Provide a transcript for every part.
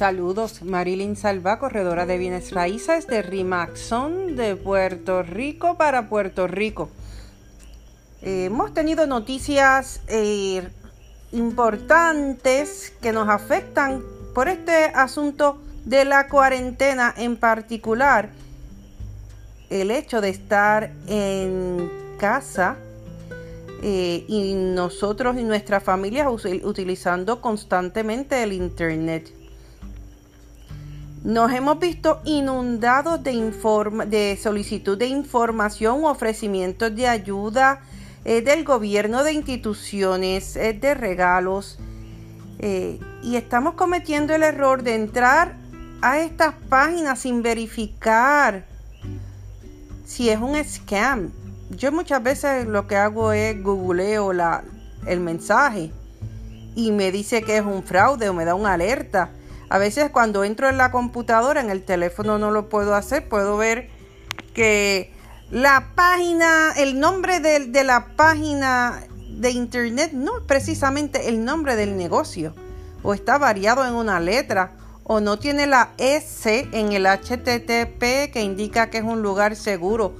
Saludos, Marilyn Salva, corredora de bienes raíces de Rimaxon de Puerto Rico para Puerto Rico. Eh, hemos tenido noticias eh, importantes que nos afectan por este asunto de la cuarentena en particular. El hecho de estar en casa eh, y nosotros y nuestras familias utilizando constantemente el Internet. Nos hemos visto inundados de, de solicitud de información, ofrecimientos de ayuda eh, del gobierno, de instituciones, eh, de regalos. y estamos cometiendo el error de entrar a estas páginas sin verificar si es un scam yo muchas veces lo que hago es googleo la, el mensaje y me dice que es un fraude o me da una alerta. A veces cuando entro en la computadora, en el teléfono no lo puedo hacer, puedo ver que la página, el nombre de, la página de internet no es precisamente el nombre del negocio, o está variado en una letra, o no tiene la S en el HTTP que indica que es un lugar seguro.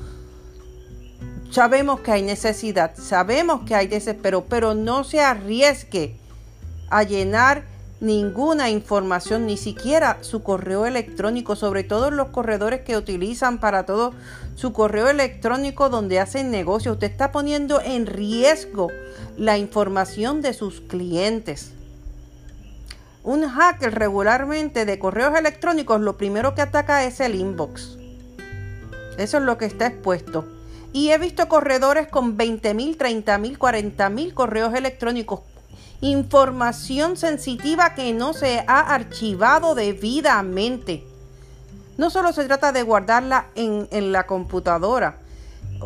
Sabemos que hay necesidad, sabemos que hay desespero, pero no se arriesgue a llenar ninguna información, ni siquiera su correo electrónico, sobre todo los corredores que utilizan para todo su correo electrónico donde hacen negocio. Usted está poniendo en riesgo la información de sus clientes. Un hacker regularmente de correos electrónicos lo primero que ataca es el inbox. Eso es lo que está expuesto. Y he visto corredores con 20 mil, 30 mil, 40 mil correos electrónicos. Información sensitiva que no se ha archivado debidamente. No solo se trata de guardarla en, en la computadora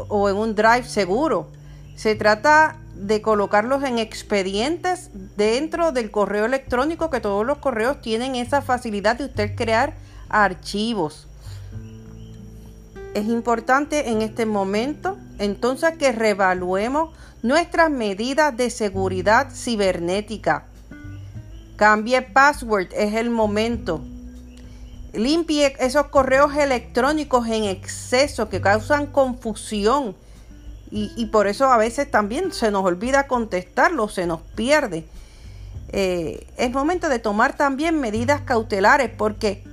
o en un drive seguro. Se trata de colocarlos en expedientes dentro del correo electrónico, que todos los correos tienen esa facilidad de usted crear archivos es importante en este momento entonces que reevaluemos nuestras medidas de seguridad cibernética. Cambie password, es el momento. Limpie esos correos electrónicos en exceso que causan confusión y, por eso a veces también se nos olvida contestarlo, se nos pierde. Eh, es momento de tomar también medidas cautelares porque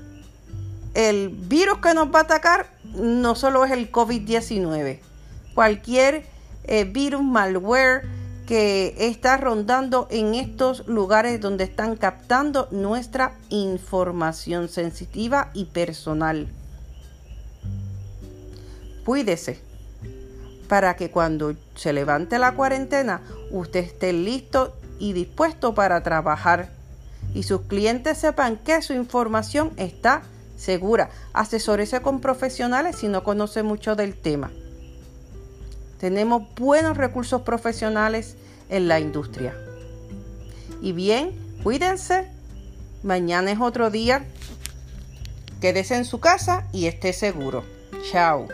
el virus que nos va a atacar no solo es el COVID-19, cualquier eh, virus malware que está rondando en estos lugares donde están captando nuestra información sensitiva y personal. Cuídese para que cuando se levante la cuarentena usted esté listo y dispuesto para trabajar y sus clientes sepan que su información está segura. Asesórese con profesionales si no conoce mucho del tema. Tenemos buenos recursos profesionales en la industria. Y bien, cuídense. Mañana es otro día. Quédese en su casa y esté seguro. Chao.